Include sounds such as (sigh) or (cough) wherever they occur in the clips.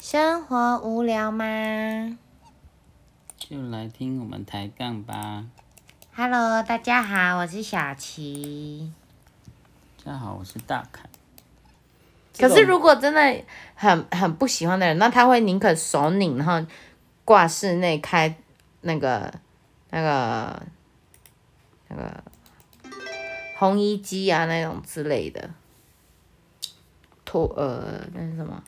生活无聊吗就来听我们抬杠吧。？Hello，大家好，我是小琪。大家好，我是大凯。可是如果真的很很不喜欢的人，那他会宁可手拧，然后挂室内开那个那个那个烘衣机啊那种之类的，脱呃那是什么？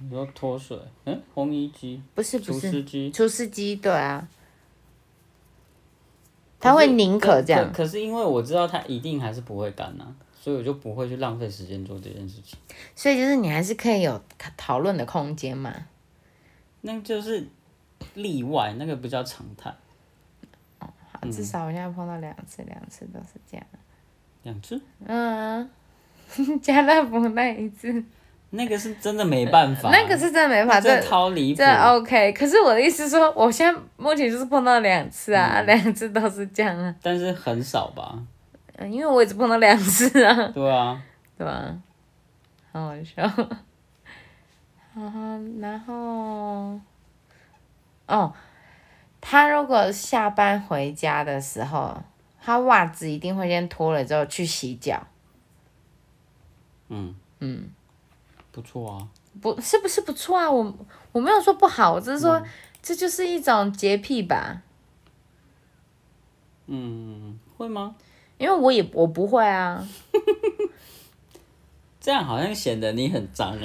你说脱水，嗯，烘衣机、不是不除是湿机，除湿机，对啊，他会宁可这样可。可是因为我知道它一定还是不会干呐、所以我就不会去浪费时间做这件事情。所以就是你还是可以有讨论的空间嘛。那就是例外，那个不叫常态。好，至少我现在碰到两次，两次都是这样。两次，嗯，家乐福那一次，那个是真的没办法，那个是真的没法，这这超离谱这。OK。可是我的意思说，我现在目前就是碰到两次啊，两、次都是这样啊。但是很少吧？嗯，因为我也只碰到两次啊，对啊，对啊？好好笑。然后，然后，哦，他如果下班回家的时候，他袜子一定会先脱了之后去洗脚。嗯嗯，不错啊。不是不是不错啊，我我没有说不好，我只是说、这就是一种洁癖吧，嗯，会吗？因为我也我不会啊，(laughs) 这样好像显得你很脏 (laughs)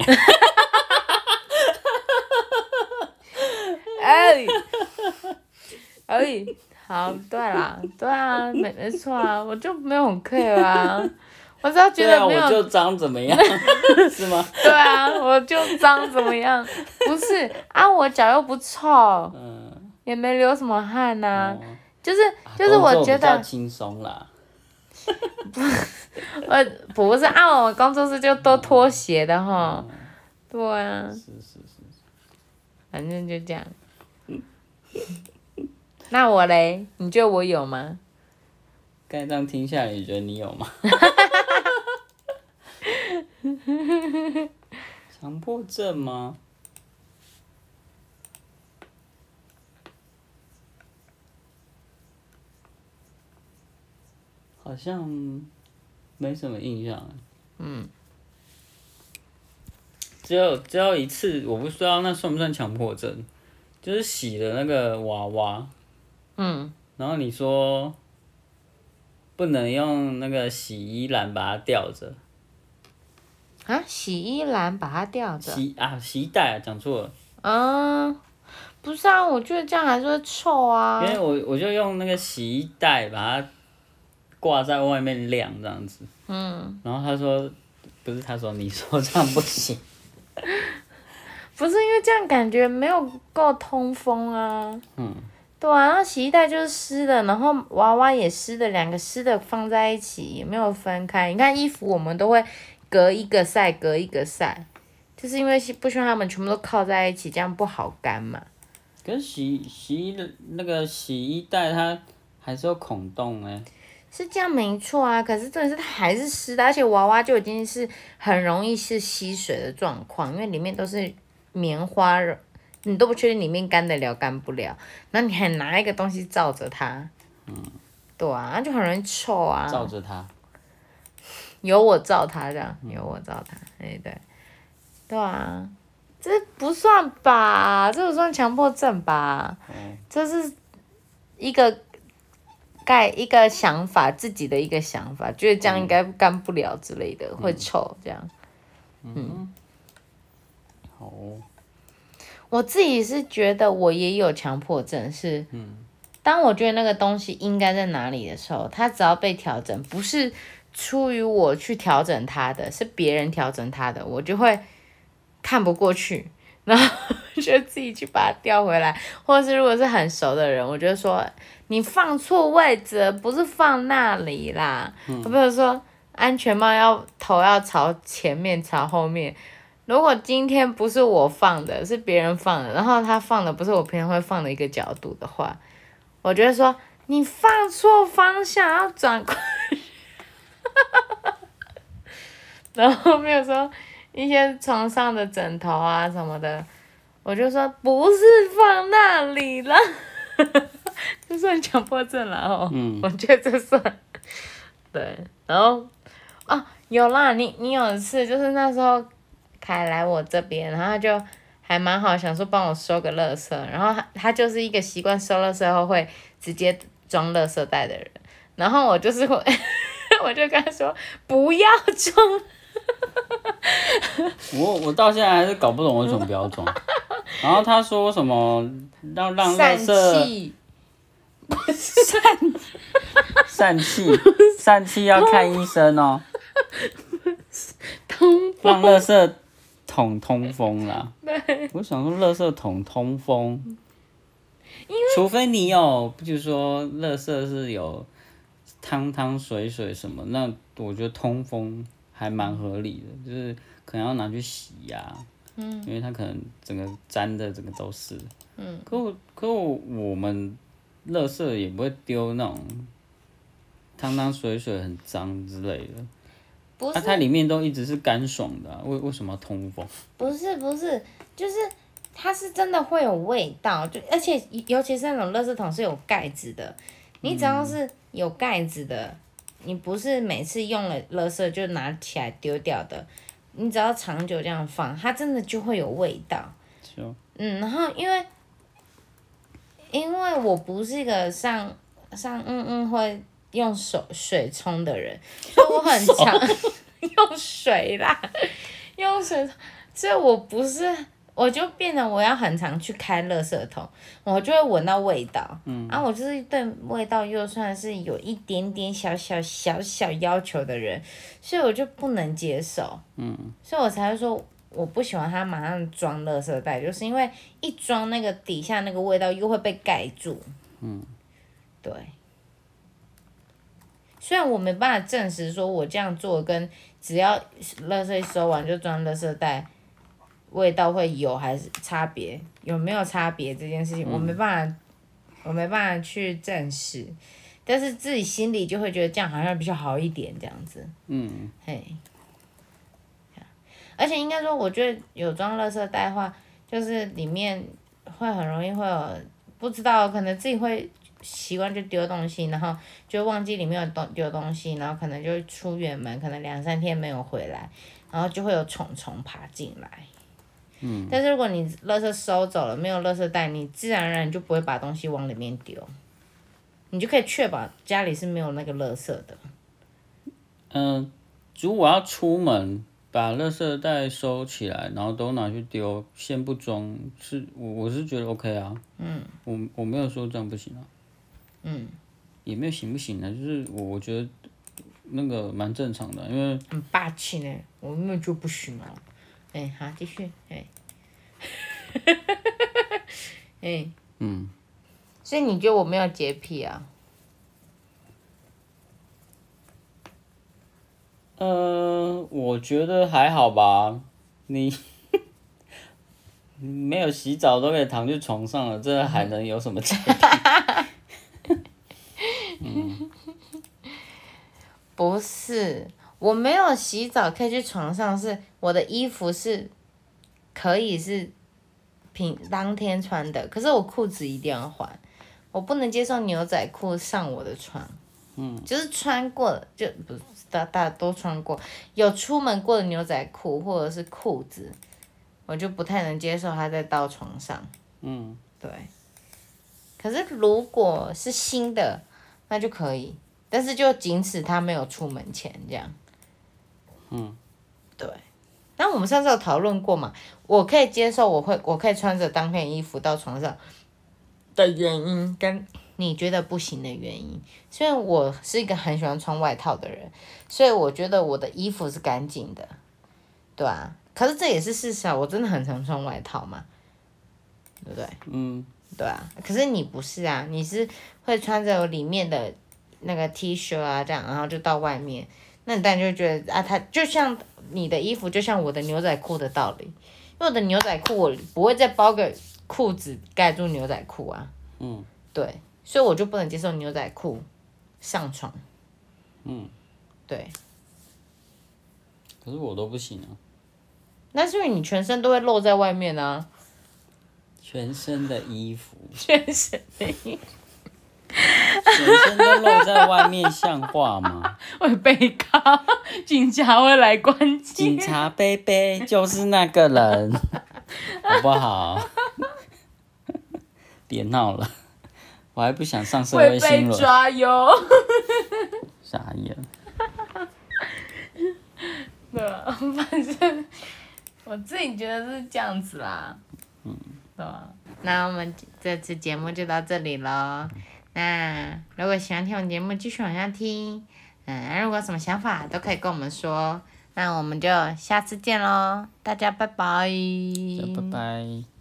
哎。哎哎，好，对啦，对啊，没没错啊，我就没有很 care 啊，我只要觉得没有，我就脏怎么样？(laughs) 是吗？对啊，我就脏怎么样？不是啊，我脚又不臭，嗯。也没流什么汗呐、哦就是就是我觉得轻松啦。(laughs) 我不是啊，我工作室就都拖鞋的哈，对啊，是是是，反正就这样。那我嘞？你觉得我有吗？刚才这样听下来，你觉得你有吗？(laughs) (laughs) 强迫症吗？好像没什么印象。嗯，只有只有一次，我不知道那算不算强迫症，就是洗的那个娃娃，嗯，然后你说不能用那个洗衣篮把它吊着，啊，洗衣篮把它吊着。洗啊洗衣袋啊讲错了，嗯，不是啊，我觉得这样还是会臭啊因。为我我就用那个洗衣袋把它挂在外面晾这样子，嗯，然后他说不是他说你说这样不行，(laughs) 不是因为这样感觉没有够通风啊。嗯，对啊，然后洗衣袋就是湿的，然后娃娃也湿的，两个湿的放在一起也没有分开。你看衣服我们都会隔一个晒，隔一个晒，就是因为不希望它们全部都靠在一起，这样不好干嘛。可是洗洗衣的那个洗衣袋它还是有孔洞哎、是这样没错啊，可是真的是它还是湿的，而且娃娃就已经是很容易是吸水的状况，因为里面都是棉花，你都不确定里面干得了干不了，那你还拿一个东西罩着它，嗯，对啊，那就很容易臭啊。罩着它，有我罩他这样，有我罩他，哎、对，对啊，这不算吧？这不算强迫症吧？哦，这是一个盖一个想法，自己的一个想法，觉得这样应该干不了之类的，会臭这样。嗯好哦，我自己是觉得我也有强迫症，是，当我觉得那个东西应该在哪里的时候，它只要被调整，不是出于我去调整他的，是别人调整他的，我就会看不过去，然后 (laughs) 就自己去把它调回来，或者是如果是很熟的人，我就说你放错位置，不是放那里啦，比如说安全帽要头要朝前面，朝后面。如果今天不是我放的，是别人放的，然后他放的不是我平常会放的一个角度的话，我就会说你放错方向，要转过去。(laughs) 然后没有说一些床上的枕头啊什么的，我就说不是放那里了，(laughs) 就算强迫症了哦。嗯我觉得这算。对，然后哦，有啦，你你有一次就是那时候凯来我这边，然后他就还蛮好，想说帮我收个垃圾，然后他他就是一个习惯收垃圾后会直接装垃圾袋的人，然后我就是会，我就跟他说不要装，(laughs) 我我到现在还是搞不懂为什么不要装。然后他说什么让让垃散圾气，散气，散气要看医生哦。(laughs) 通让垃圾桶通风啦。我想说，垃圾桶通风，除非你有，比如说，垃圾是有汤汤水水什么，那我觉得通风还蛮合理的，就是可能要拿去洗呀、嗯，因为它可能整个粘的整个都是，嗯，可我可我我们垃圾也不会丢那种汤汤水水很脏之类的。那、不是它里面都一直是干爽的啊、为为什么要通风？不是不是，就是它是真的会有味道，就而且尤其是那种垃圾桶是有盖子的，你只要是有盖子的，你不是每次用了垃圾就拿起来丢掉的，你只要长久这样放，它真的就会有味道。就嗯，然后因为因为我不是一个上上嗯嗯会用手水冲的人，所以我很常 (laughs) 用水啦，用水，所以我不是。我就变得我要很常去开垃圾桶，我就会闻到味道。嗯，啊，我就是对味道又算是有一点点小小小小要求的人，所以我就不能接受。嗯，所以我才会说我不喜欢它马上装垃圾袋，就是因为一装那个底下那个味道又会被盖住。嗯，对。虽然我没办法证实说我这样做跟只要垃圾一收完就装垃圾袋，味道会有还是差别，有没有差别这件事情，我没办法，我没办法去证实。但是自己心里就会觉得这样好像比较好一点，这样子。嗯，嘿，而且应该说，我觉得有装垃圾袋的话，就是里面会很容易会有不知道，可能自己会习惯就丢东西，然后就忘记里面有东丢东西，然后可能就出远门，可能两三天没有回来，然后就会有虫虫爬进来。嗯，但是如果你垃圾收走了，没有垃圾袋，你自然而然就不会把东西往里面丢，你就可以确保家里是没有那个垃圾的。嗯、如果要出门，把垃圾袋收起来，然后都拿去丢，先不装，是我我是觉得 OK 啊。嗯，我我没有说这样不行啊。嗯，也没有行不行呢，就是我我觉得那个蛮正常的，因为很霸气呢，我根本就不行了。哎、好，继续，哎，哎，嗯，所以你觉得我没有洁癖啊？呃，我觉得还好吧。你你没有洗澡都可以躺去床上了，这还能有什么洁癖？(laughs) (laughs) 不是，我没有洗澡可以去床上，是我的衣服是可以是平当天穿的，可是我裤子一定要换，我不能接受牛仔裤上我的床。嗯，就是穿过了，就不是大大家都穿过，有出门过的牛仔裤或者是裤子，我就不太能接受它再到床上。嗯，对。可是如果是新的，那就可以，但是就仅此他没有出门前这样。嗯，对。那我们上次有讨论过嘛？我可以接受，我会我可以穿着当天衣服到床上的原因，跟你觉得不行的原因。虽然我是一个很喜欢穿外套的人，所以我觉得我的衣服是干净的，对啊。可是这也是事实啊，我真的很常穿外套嘛，对不对？嗯，对啊，可是你不是啊，你是会穿着里面的那个 T 恤啊，这样，然后就到外面，那你当然就觉得啊，它就像你的衣服，就像我的牛仔裤的道理，因为我的牛仔裤我不会再包个裤子盖住牛仔裤啊，嗯，对，所以我就不能接受牛仔裤上床，嗯，对，可是我都不行啊。那是因为你全身都会露在外面啊，全身的衣服，(laughs) 全身的衣服，全身都露在外面，像话吗？(laughs) 会被告，警察会来关警。察贝贝就是那个人，(laughs) 好不好？(laughs) 别闹了，我还不想上社会会新闻，被抓哟。傻眼。对吧？反正我自己觉得是这样子啦。嗯。对吧？那我们这次节目就到这里喽。那如果喜欢听我们节目，继续往下听。嗯，如果什么想法都可以跟我们说。那我们就下次见喽，大家拜拜。拜拜。